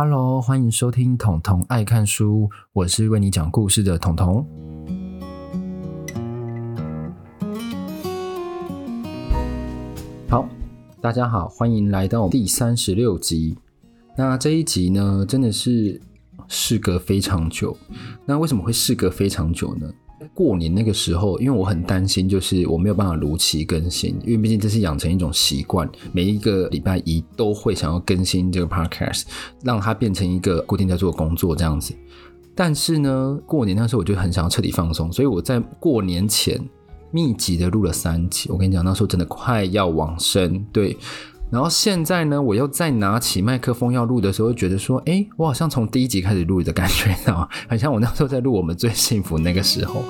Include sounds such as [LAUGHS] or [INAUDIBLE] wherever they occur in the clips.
Hello，欢迎收听彤彤爱看书，我是为你讲故事的彤彤。好，大家好，欢迎来到第三十六集。那这一集呢，真的是事隔非常久。那为什么会事隔非常久呢？过年那个时候，因为我很担心，就是我没有办法如期更新，因为毕竟这是养成一种习惯，每一个礼拜一都会想要更新这个 podcast，让它变成一个固定在做工作这样子。但是呢，过年那时候我就很想要彻底放松，所以我在过年前密集的录了三集。我跟你讲，那时候真的快要往生，对。然后现在呢，我又再拿起麦克风要录的时候，觉得说，哎，我好像从第一集开始录的感觉，啊，[LAUGHS] 很像我那时候在录我们最幸福那个时候，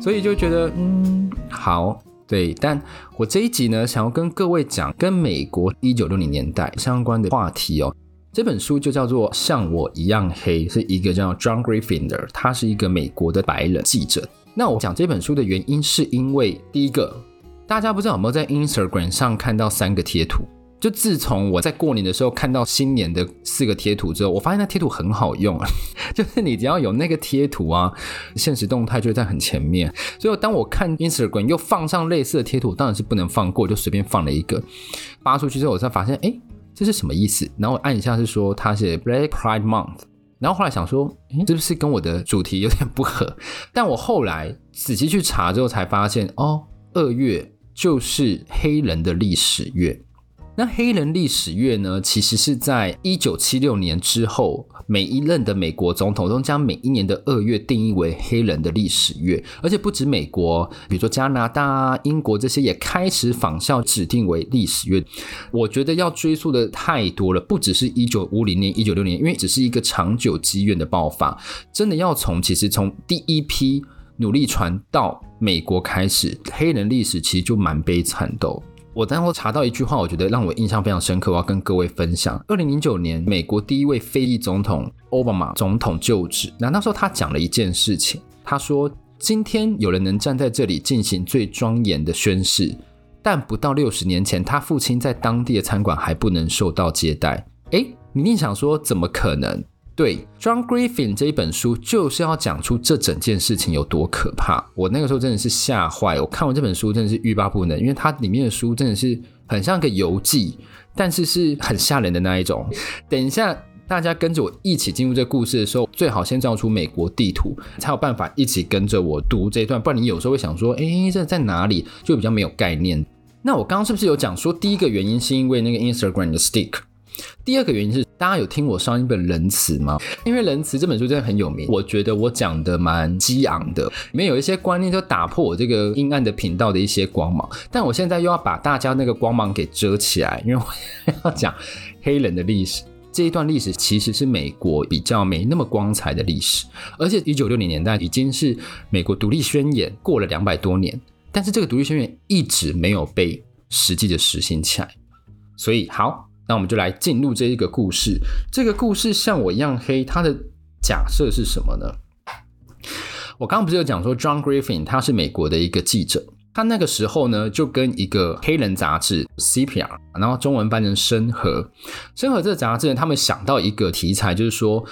所以就觉得，嗯，好，对。但我这一集呢，想要跟各位讲跟美国一九六零年代相关的话题哦。这本书就叫做《像我一样黑》，是一个叫 John Griffin 的，他是一个美国的白人记者。那我讲这本书的原因，是因为第一个，大家不知道有没有在 Instagram 上看到三个贴图。就自从我在过年的时候看到新年的四个贴图之后，我发现那贴图很好用啊，[LAUGHS] 就是你只要有那个贴图啊，现实动态就在很前面。所以当我看 Instagram 又放上类似的贴图，当然是不能放过，就随便放了一个发出去之后，我才发现，哎，这是什么意思？然后按一下是说它是 Black Pride Month，然后后来想说，诶，是不是跟我的主题有点不合？但我后来仔细去查之后才发现，哦，二月就是黑人的历史月。那黑人历史月呢，其实是在一九七六年之后，每一任的美国总统都将每一年的二月定义为黑人的历史月，而且不止美国，比如说加拿大、英国这些也开始仿效指定为历史月。我觉得要追溯的太多了，不只是一九五零年、一九六零年，因为只是一个长久积怨的爆发，真的要从其实从第一批努力传到美国开始，黑人历史其实就蛮悲惨的。我当时查到一句话，我觉得让我印象非常深刻，我要跟各位分享。二零零九年，美国第一位非裔总统奥巴马总统就职，那那时候他讲了一件事情，他说：“今天有人能站在这里进行最庄严的宣誓，但不到六十年前，他父亲在当地的餐馆还不能受到接待。”诶，你一定想说，怎么可能？对，John Griffin 这一本书就是要讲出这整件事情有多可怕。我那个时候真的是吓坏，我看完这本书真的是欲罢不能，因为它里面的书真的是很像个游记，但是是很吓人的那一种。等一下，大家跟着我一起进入这故事的时候，最好先照出美国地图，才有办法一起跟着我读这一段。不然你有时候会想说，哎，这在哪里？就比较没有概念。那我刚刚是不是有讲说，第一个原因是因为那个 Instagram 的 stick？第二个原因是，大家有听我上一本《仁慈》吗？因为《仁慈》这本书真的很有名，我觉得我讲的蛮激昂的，里面有一些观念就打破我这个阴暗的频道的一些光芒。但我现在又要把大家那个光芒给遮起来，因为我要讲黑人的历史。这一段历史其实是美国比较没那么光彩的历史，而且一九六零年代已经是美国独立宣言过了两百多年，但是这个独立宣言一直没有被实际的实行起来，所以好。那我们就来进入这一个故事。这个故事像我一样黑，它的假设是什么呢？我刚刚不是有讲说，John Griffin 他是美国的一个记者，他那个时候呢就跟一个黑人杂志 CPR，然后中文翻成深河，深河这个杂志呢，他们想到一个题材，就是说。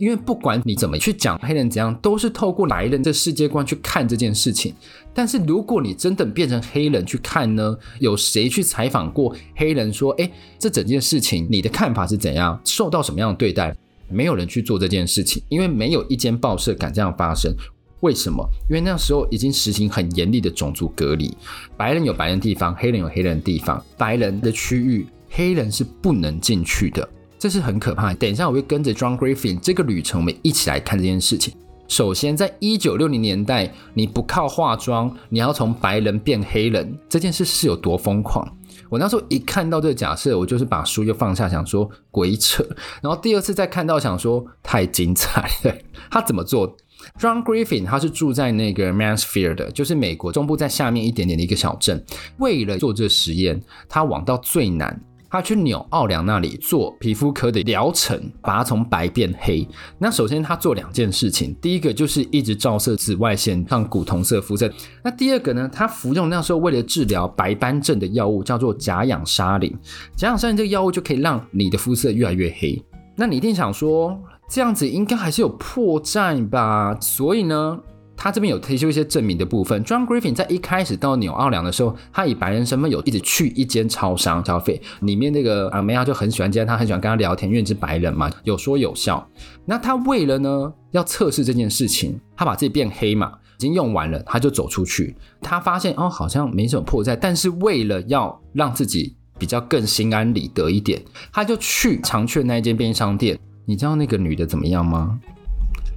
因为不管你怎么去讲黑人怎样，都是透过白人的世界观去看这件事情。但是如果你真的变成黑人去看呢？有谁去采访过黑人说：“诶，这整件事情你的看法是怎样？受到什么样的对待？”没有人去做这件事情，因为没有一间报社敢这样发声。为什么？因为那时候已经实行很严厉的种族隔离，白人有白人地方，黑人有黑人的地方，白人的区域，黑人是不能进去的。这是很可怕的。等一下，我会跟着 John Griffin 这个旅程，我们一起来看这件事情。首先，在一九六零年代，你不靠化妆，你要从白人变黑人，这件事是有多疯狂？我那时候一看到这个假设，我就是把书就放下，想说鬼扯。然后第二次再看到，想说太精彩了。[LAUGHS] 他怎么做？John Griffin 他是住在那个 Mansfield，就是美国中部在下面一点点的一个小镇。为了做这个实验，他往到最南。他去纽奥良那里做皮肤科的疗程，把它从白变黑。那首先他做两件事情，第一个就是一直照射紫外线，让古铜色肤色。那第二个呢，他服用那时候为了治疗白斑症的药物，叫做甲氧沙林。甲氧沙林这个药物就可以让你的肤色越来越黑。那你一定想说，这样子应该还是有破绽吧？所以呢？他这边有提出一些证明的部分。John Griffin 在一开始到纽奥良的时候，他以白人身份有一直去一间超商消费，里面那个阿梅亚就很喜欢见他，很喜欢跟他聊天，因为是白人嘛，有说有笑。那他为了呢要测试这件事情，他把自己变黑嘛，已经用完了，他就走出去。他发现哦，好像没什么破绽，但是为了要让自己比较更心安理得一点，他就去常去的那一间便利商店。你知道那个女的怎么样吗？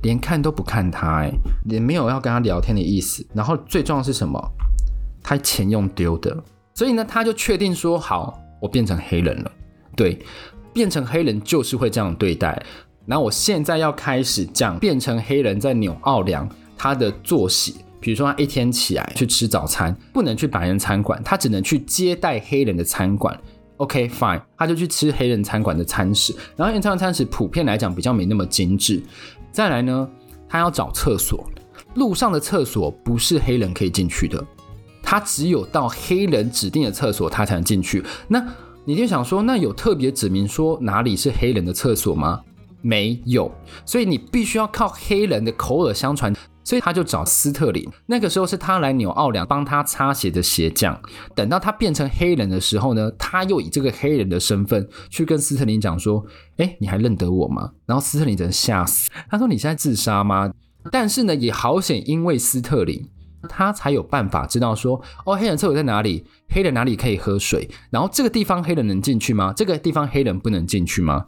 连看都不看他，哎，也没有要跟他聊天的意思。然后最重要的是什么？他钱用丢的，所以呢，他就确定说：好，我变成黑人了。对，变成黑人就是会这样对待。然后我现在要开始讲变成黑人在纽奥良他的作息，比如说他一天起来去吃早餐，不能去白人餐馆，他只能去接待黑人的餐馆。OK，fine，他就去吃黑人餐馆的餐食。然后黑人餐馆餐食普遍来讲比较没那么精致。再来呢，他要找厕所，路上的厕所不是黑人可以进去的，他只有到黑人指定的厕所，他才能进去。那你就想说，那有特别指明说哪里是黑人的厕所吗？没有，所以你必须要靠黑人的口耳相传。所以他就找斯特林，那个时候是他来纽奥良帮他擦鞋的鞋匠。等到他变成黑人的时候呢，他又以这个黑人的身份去跟斯特林讲说：“哎，你还认得我吗？”然后斯特林真的吓死，他说：“你现在自杀吗？”但是呢，也好险，因为斯特林他才有办法知道说：“哦，黑人厕所在哪里？黑人哪里可以喝水？然后这个地方黑人能进去吗？这个地方黑人不能进去吗？”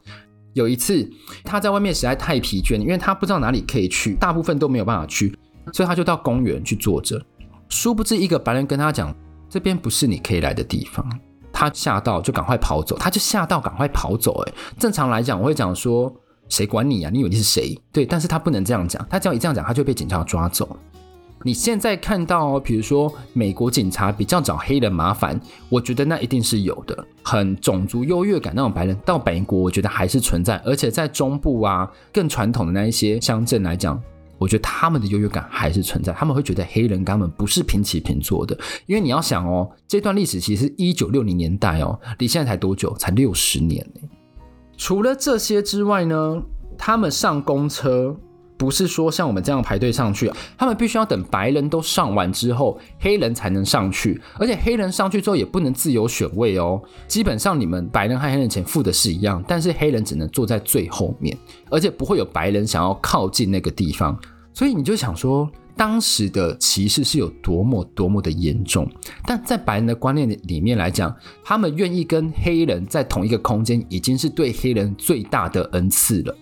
有一次，他在外面实在太疲倦，因为他不知道哪里可以去，大部分都没有办法去，所以他就到公园去坐着。殊不知，一个白人跟他讲：“这边不是你可以来的地方。”他吓到，就赶快跑走。他就吓到，赶快跑走。哎，正常来讲，我会讲说：“谁管你呀？你以为你是谁？”对，但是他不能这样讲，他只要一这样讲，他就被警察抓走。你现在看到，比如说美国警察比较找黑人麻烦，我觉得那一定是有的，很种族优越感那种白人到美国，我觉得还是存在，而且在中部啊更传统的那一些乡镇来讲，我觉得他们的优越感还是存在，他们会觉得黑人跟他们不是平起平坐的，因为你要想哦，这段历史其实是一九六零年代哦，离现在才多久？才六十年呢。除了这些之外呢，他们上公车。不是说像我们这样排队上去，他们必须要等白人都上完之后，黑人才能上去。而且黑人上去之后也不能自由选位哦。基本上你们白人和黑人钱付的是一样，但是黑人只能坐在最后面，而且不会有白人想要靠近那个地方。所以你就想说，当时的歧视是有多么多么的严重。但在白人的观念里面来讲，他们愿意跟黑人在同一个空间，已经是对黑人最大的恩赐了。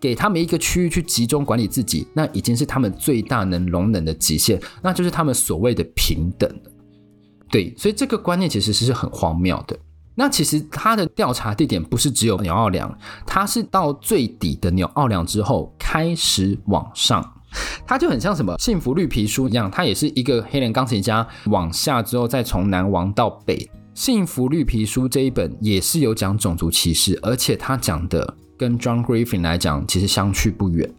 给他们一个区域去集中管理自己，那已经是他们最大能容忍的极限，那就是他们所谓的平等。对，所以这个观念其实是很荒谬的。那其实他的调查地点不是只有纽奥良，他是到最底的纽奥良之后开始往上，他就很像什么幸福绿皮书一样，他也是一个黑人钢琴家往下之后再从南往到北。幸福绿皮书这一本也是有讲种族歧视，而且他讲的。跟 John Griffin 来讲，其实相去不远。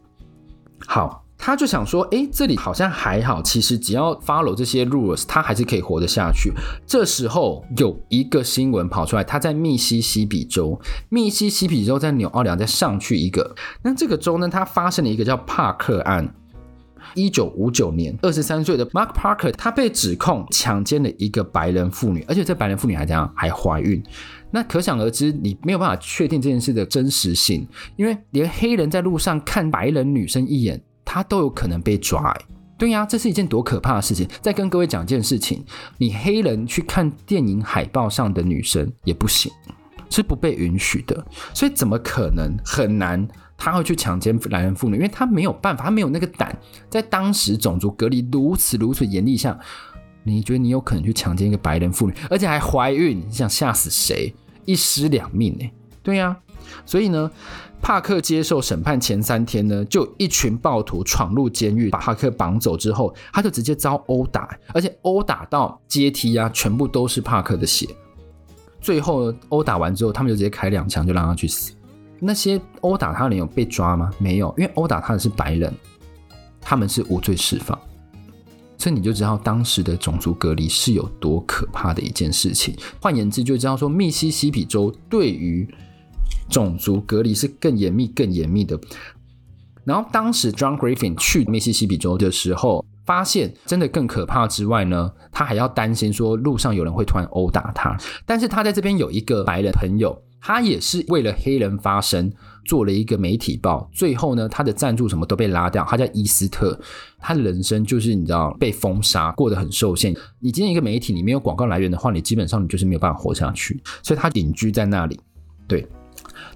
好，他就想说，诶，这里好像还好，其实只要 follow 这些 rules，他还是可以活得下去。这时候有一个新闻跑出来，他在密西西比州，密西西比州在纽奥良再上去一个。那这个州呢，它发生了一个叫帕克案。一九五九年，二十三岁的 Mark Parker，他被指控强奸了一个白人妇女，而且这白人妇女还这样，还怀孕。那可想而知，你没有办法确定这件事的真实性，因为连黑人在路上看白人女生一眼，他都有可能被抓。对呀，这是一件多可怕的事情。再跟各位讲一件事情，你黑人去看电影海报上的女生也不行，是不被允许的。所以怎么可能？很难他会去强奸白人妇女，因为他没有办法，他没有那个胆。在当时种族隔离如此如此严厉下，你觉得你有可能去强奸一个白人妇女，而且还怀孕？你想吓死谁？一尸两命哎，对呀，所以呢，帕克接受审判前三天呢，就一群暴徒闯入监狱，把帕克绑走之后，他就直接遭殴打，而且殴打到阶梯啊，全部都是帕克的血。最后殴打完之后，他们就直接开两枪，就让他去死。那些殴打他的人有被抓吗？没有，因为殴打他的是白人，他们是无罪释放。所以你就知道当时的种族隔离是有多可怕的一件事情。换言之，就知道说密西西比州对于种族隔离是更严密、更严密的。然后当时 John Griffin 去密西西比州的时候，发现真的更可怕之外呢，他还要担心说路上有人会突然殴打他。但是他在这边有一个白人朋友，他也是为了黑人发声，做了一个媒体报。最后呢，他的赞助什么都被拉掉。他叫伊斯特，他的人生就是你知道被封杀，过得很受限。你今天一个媒体你没有广告来源的话，你基本上你就是没有办法活下去。所以他隐居在那里，对。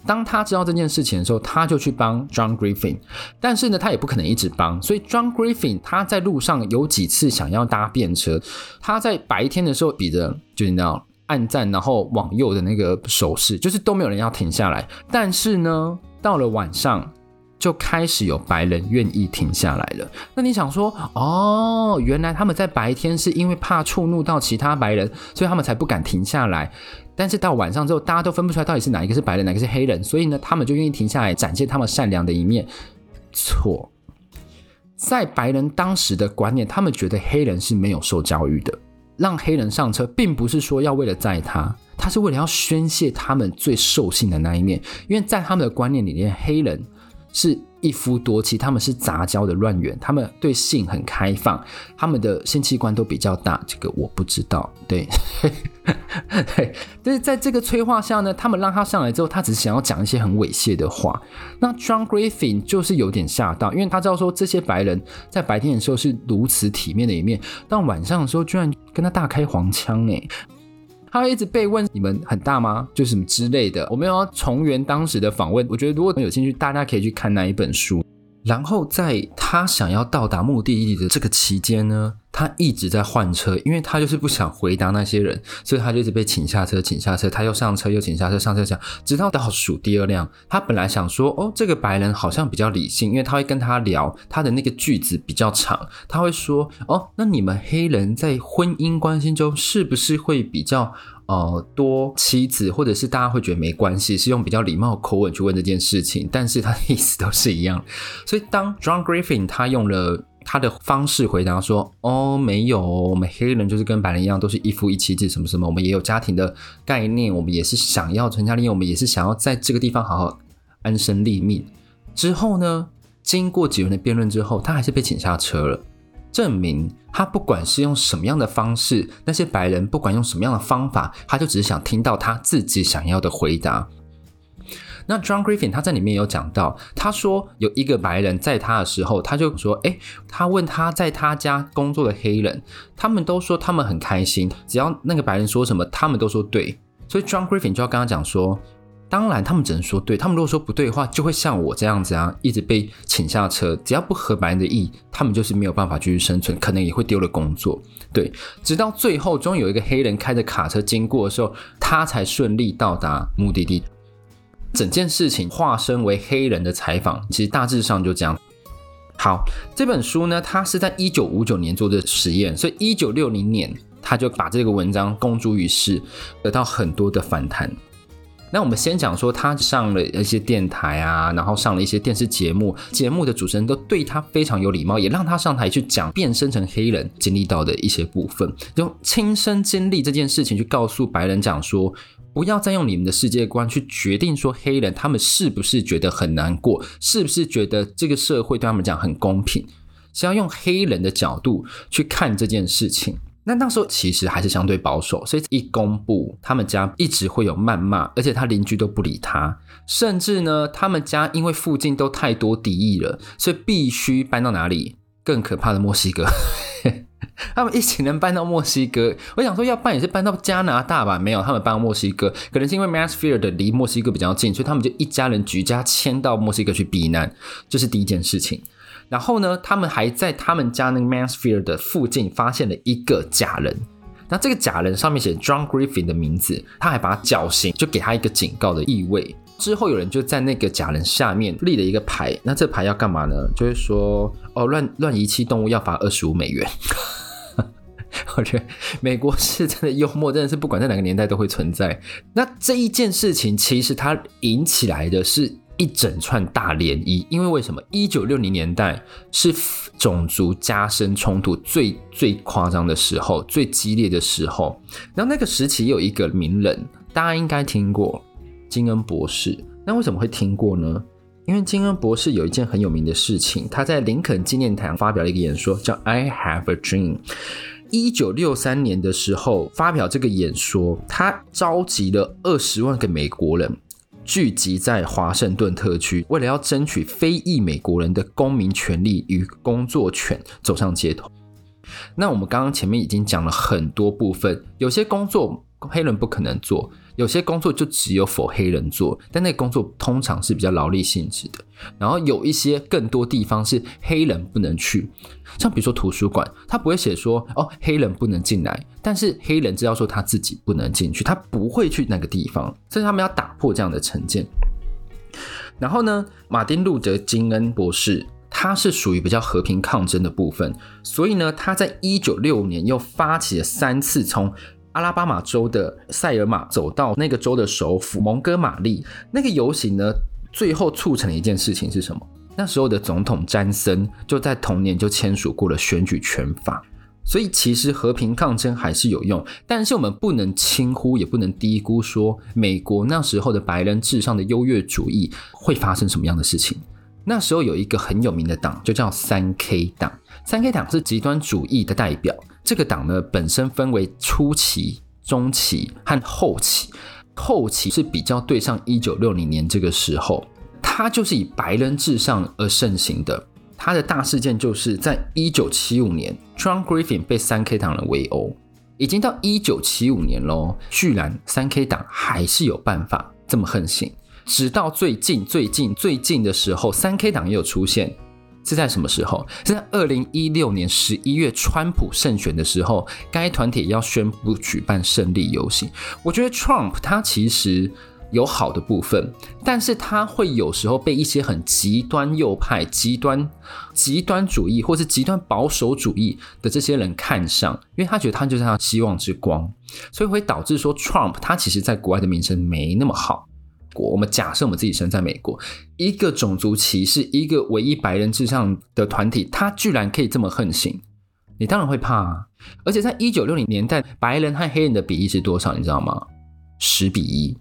当他知道这件事情的时候，他就去帮 John Griffin，但是呢，他也不可能一直帮，所以 John Griffin 他在路上有几次想要搭便车，他在白天的时候比着就是那样按赞，然后往右的那个手势，就是都没有人要停下来，但是呢，到了晚上。就开始有白人愿意停下来了。那你想说，哦，原来他们在白天是因为怕触怒到其他白人，所以他们才不敢停下来。但是到晚上之后，大家都分不出来到底是哪一个是白人，哪个是黑人，所以呢，他们就愿意停下来展现他们善良的一面。错，在白人当时的观念，他们觉得黑人是没有受教育的，让黑人上车，并不是说要为了载他，他是为了要宣泄他们最兽性的那一面。因为在他们的观念里面，黑人。是一夫多妻，他们是杂交的乱源，他们对性很开放，他们的性器官都比较大。这个我不知道，对，[LAUGHS] 对。但是在这个催化下呢，他们让他上来之后，他只是想要讲一些很猥亵的话。那 John Griffin 就是有点吓到，因为他知道说这些白人在白天的时候是如此体面的一面，但晚上的时候居然跟他大开黄腔哎。他会一直被问，你们很大吗？就什么之类的。我们要重圆当时的访问，我觉得如果有兴趣，大家可以去看那一本书。然后在他想要到达目的地的这个期间呢，他一直在换车，因为他就是不想回答那些人，所以他就一直被请下车，请下车，他又上车，又请下车，上车讲，直到倒数第二辆。他本来想说，哦，这个白人好像比较理性，因为他会跟他聊，他的那个句子比较长，他会说，哦，那你们黑人在婚姻关系中是不是会比较？呃，多妻子，或者是大家会觉得没关系，是用比较礼貌的口吻去问这件事情，但是他的意思都是一样。所以当 John Griffin 他用了他的方式回答说：“哦，没有，我们黑人就是跟白人一样，都是一夫一妻制，什么什么，我们也有家庭的概念，我们也是想要成家立业，我们也是想要在这个地方好好安身立命。”之后呢，经过几轮的辩论之后，他还是被请下车了。证明他不管是用什么样的方式，那些白人不管用什么样的方法，他就只是想听到他自己想要的回答。那 John Griffin 他在里面有讲到，他说有一个白人在他的时候，他就说：“诶，他问他在他家工作的黑人，他们都说他们很开心，只要那个白人说什么，他们都说对。”所以 John Griffin 就要跟他讲说。当然，他们只能说对。他们如果说不对的话，就会像我这样子啊，一直被请下车。只要不合白人的意，他们就是没有办法继续生存，可能也会丢了工作。对，直到最后，终于有一个黑人开着卡车经过的时候，他才顺利到达目的地。整件事情化身为黑人的采访，其实大致上就这样。好，这本书呢，它是在一九五九年做的实验，所以一九六零年他就把这个文章公诸于世，得到很多的反弹。那我们先讲说，他上了一些电台啊，然后上了一些电视节目，节目的主持人都对他非常有礼貌，也让他上台去讲变身成黑人经历到的一些部分，用亲身经历这件事情去告诉白人讲说，不要再用你们的世界观去决定说黑人他们是不是觉得很难过，是不是觉得这个社会对他们讲很公平，是要用黑人的角度去看这件事情。那那时候其实还是相对保守，所以一公布他们家一直会有谩骂，而且他邻居都不理他，甚至呢，他们家因为附近都太多敌意了，所以必须搬到哪里？更可怕的墨西哥，[LAUGHS] 他们一起能搬到墨西哥。我想说要搬也是搬到加拿大吧？没有，他们搬到墨西哥，可能是因为 Mansfield 离墨西哥比较近，所以他们就一家人举家迁到墨西哥去避难，这是第一件事情。然后呢，他们还在他们家那个 Mansfield 的附近发现了一个假人。那这个假人上面写 John Griffin 的名字，他还把他绞刑，就给他一个警告的意味。之后有人就在那个假人下面立了一个牌。那这牌要干嘛呢？就是说，哦，乱乱遗弃动物要罚二十五美元。[LAUGHS] 我觉得美国是真的幽默，真的是不管在哪个年代都会存在。那这一件事情其实它引起来的是。一整串大涟漪，因为为什么？一九六零年代是种族加深冲突最最夸张的时候，最激烈的时候。然后那个时期有一个名人，大家应该听过金恩博士。那为什么会听过呢？因为金恩博士有一件很有名的事情，他在林肯纪念堂发表了一个演说，叫 "I Have a Dream"。一九六三年的时候发表这个演说，他召集了二十万个美国人聚集在华盛顿特区，为了要争取非裔美国人的公民权利与工作权，走上街头。那我们刚刚前面已经讲了很多部分，有些工作黑人不可能做。有些工作就只有否黑人做，但那工作通常是比较劳力性质的。然后有一些更多地方是黑人不能去，像比如说图书馆，他不会写说哦黑人不能进来，但是黑人知道说他自己不能进去，他不会去那个地方，所以他们要打破这样的成见。然后呢，马丁路德金恩博士他是属于比较和平抗争的部分，所以呢，他在一九六五年又发起了三次从阿拉巴马州的塞尔玛走到那个州的首府蒙哥马利，那个游行呢，最后促成的一件事情是什么？那时候的总统詹森就在同年就签署过了选举权法，所以其实和平抗争还是有用，但是我们不能轻忽，也不能低估说美国那时候的白人至上的优越主义会发生什么样的事情。那时候有一个很有名的党，就叫三 K 党，三 K 党是极端主义的代表。这个党呢，本身分为初期、中期和后期。后期是比较对上一九六零年这个时候，它就是以白人至上而盛行的。它的大事件就是在一九七五年，John Griffin 被三 K 党人围殴，已经到一九七五年喽，居然三 K 党还是有办法这么横行。直到最近、最近、最近的时候，三 K 党也有出现。是在什么时候？是在二零一六年十一月，川普胜选的时候，该团体要宣布举办胜利游行。我觉得 Trump 他其实有好的部分，但是他会有时候被一些很极端右派、极端极端主义或是极端保守主义的这些人看上，因为他觉得他就是他的希望之光，所以会导致说 Trump 他其实在国外的名声没那么好。国我们假设我们自己生在美国，一个种族歧视、一个唯一白人至上的团体，他居然可以这么横行，你当然会怕啊！而且在一九六零年代，白人和黑人的比例是多少？你知道吗？十比一。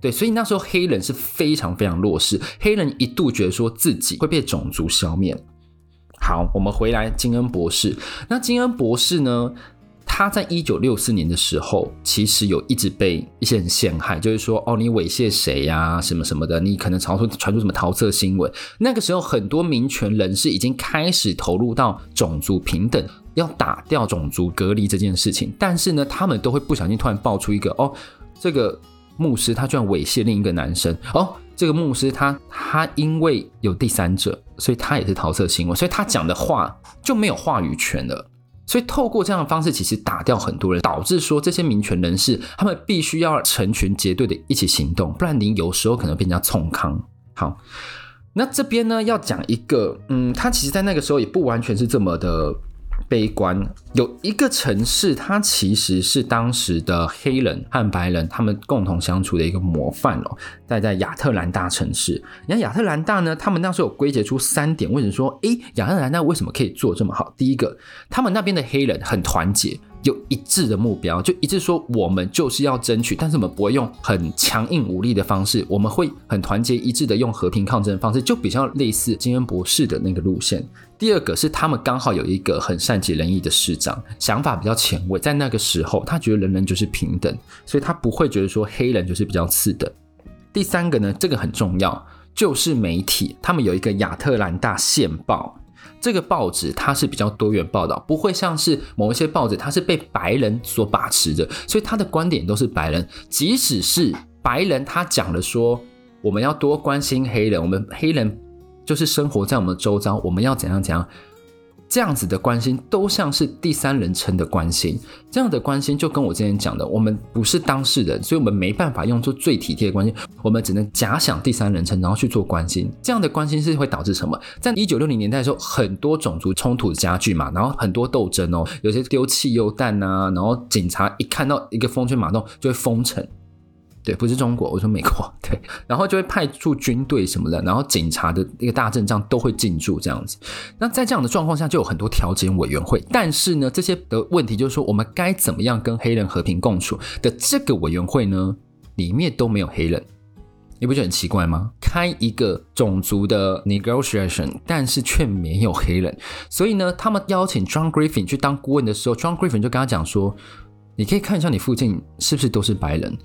对，所以那时候黑人是非常非常弱势，黑人一度觉得说自己会被种族消灭。好，我们回来金恩博士。那金恩博士呢？他在一九六四年的时候，其实有一直被一些人陷害，就是说，哦，你猥亵谁呀，什么什么的，你可能传出传出什么桃色新闻。那个时候，很多民权人士已经开始投入到种族平等，要打掉种族隔离这件事情。但是呢，他们都会不小心突然爆出一个，哦，这个牧师他居然猥亵另一个男生，哦，这个牧师他他因为有第三者，所以他也是桃色新闻，所以他讲的话就没有话语权了。所以透过这样的方式，其实打掉很多人，导致说这些民权人士他们必须要成群结队的一起行动，不然您有时候可能被人家冲康。好，那这边呢要讲一个，嗯，他其实在那个时候也不完全是这么的。悲观，有一个城市，它其实是当时的黑人和白人他们共同相处的一个模范哦，在在亚特兰大城市。你看亚特兰大呢，他们那时候有归结出三点，为什么说，诶，亚特兰大为什么可以做这么好？第一个，他们那边的黑人很团结。有一致的目标，就一致说我们就是要争取，但是我们不会用很强硬武力的方式，我们会很团结一致的用和平抗争的方式，就比较类似金恩博士的那个路线。第二个是他们刚好有一个很善解人意的市长，想法比较前卫，在那个时候他觉得人人就是平等，所以他不会觉得说黑人就是比较次的。第三个呢，这个很重要，就是媒体，他们有一个亚特兰大宪报。这个报纸它是比较多元报道，不会像是某一些报纸，它是被白人所把持的，所以他的观点都是白人。即使是白人，他讲了说我们要多关心黑人，我们黑人就是生活在我们周遭，我们要怎样怎样。这样子的关心都像是第三人称的关心，这样的关心就跟我之前讲的，我们不是当事人，所以我们没办法用作最体贴的关心，我们只能假想第三人称，然后去做关心。这样的关心是会导致什么？在一九六零年代的时候，很多种族冲突加剧嘛，然后很多斗争哦，有些丢汽油弹啊，然后警察一看到一个风吹马动就会封城。对，不是中国，我说美国。对，然后就会派出军队什么的，然后警察的一个大阵仗都会进驻这样子。那在这样的状况下，就有很多调解委员会。但是呢，这些的问题就是说，我们该怎么样跟黑人和平共处的这个委员会呢，里面都没有黑人。你不觉得很奇怪吗？开一个种族的 negotiation，但是却没有黑人。所以呢，他们邀请 John Griffin 去当顾问的时候，John Griffin 就跟他讲说：“你可以看一下你附近是不是都是白人。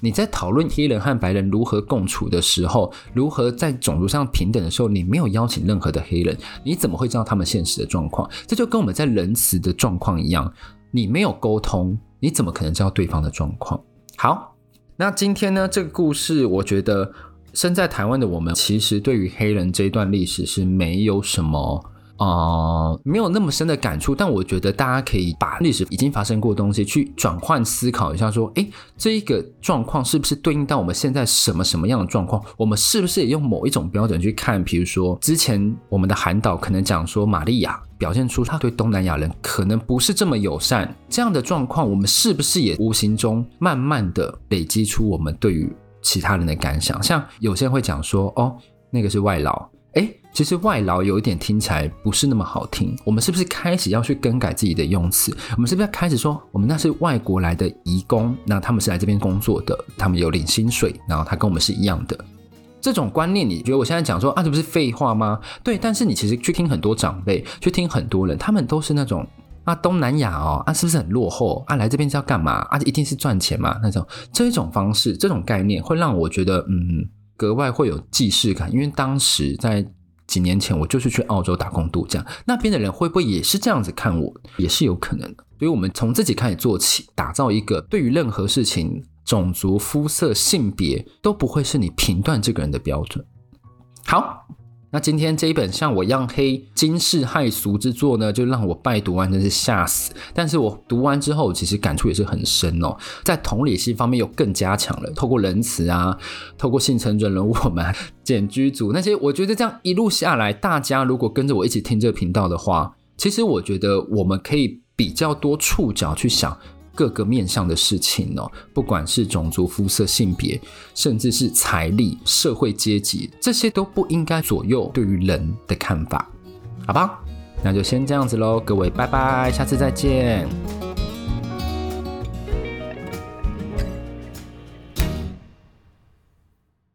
你在讨论黑人和白人如何共处的时候，如何在种族上平等的时候，你没有邀请任何的黑人，你怎么会知道他们现实的状况？这就跟我们在仁慈的状况一样，你没有沟通，你怎么可能知道对方的状况？好。”那今天呢，这个故事，我觉得身在台湾的我们，其实对于黑人这一段历史是没有什么、呃，没有那么深的感触。但我觉得大家可以把历史已经发生过的东西去转换思考一下，说，诶，这一个状况是不是对应到我们现在什么什么样的状况？我们是不是也用某一种标准去看？比如说，之前我们的韩导可能讲说，玛利亚。表现出他对东南亚人可能不是这么友善，这样的状况，我们是不是也无形中慢慢的累积出我们对于其他人的感想？像有些人会讲说，哦，那个是外劳，诶，其实外劳有一点听起来不是那么好听，我们是不是开始要去更改自己的用词？我们是不是要开始说，我们那是外国来的移工，那他们是来这边工作的，他们有领薪水，然后他跟我们是一样的。这种观念，你觉得我现在讲说啊，这不是废话吗？对，但是你其实去听很多长辈，去听很多人，他们都是那种啊，东南亚哦，啊，是不是很落后啊？来这边是要干嘛啊？一定是赚钱嘛？那种这种方式，这种概念会让我觉得，嗯，格外会有既视感。因为当时在几年前，我就是去澳洲打工度假，那边的人会不会也是这样子看我？也是有可能的。所以，我们从自己开始做起，打造一个对于任何事情。种族、肤色、性别都不会是你评断这个人的标准。好，那今天这一本像我一样黑惊世骇俗之作呢，就让我拜读完真是吓死。但是我读完之后，其实感触也是很深哦，在同理心方面又更加强了。透过仁慈啊，透过幸存者人我们 [LAUGHS] 简居组那些，我觉得这样一路下来，大家如果跟着我一起听这个频道的话，其实我觉得我们可以比较多触角去想。各个面向的事情哦，不管是种族、肤色、性别，甚至是财力、社会阶级，这些都不应该左右对于人的看法，好吧？那就先这样子喽，各位，拜拜，下次再见。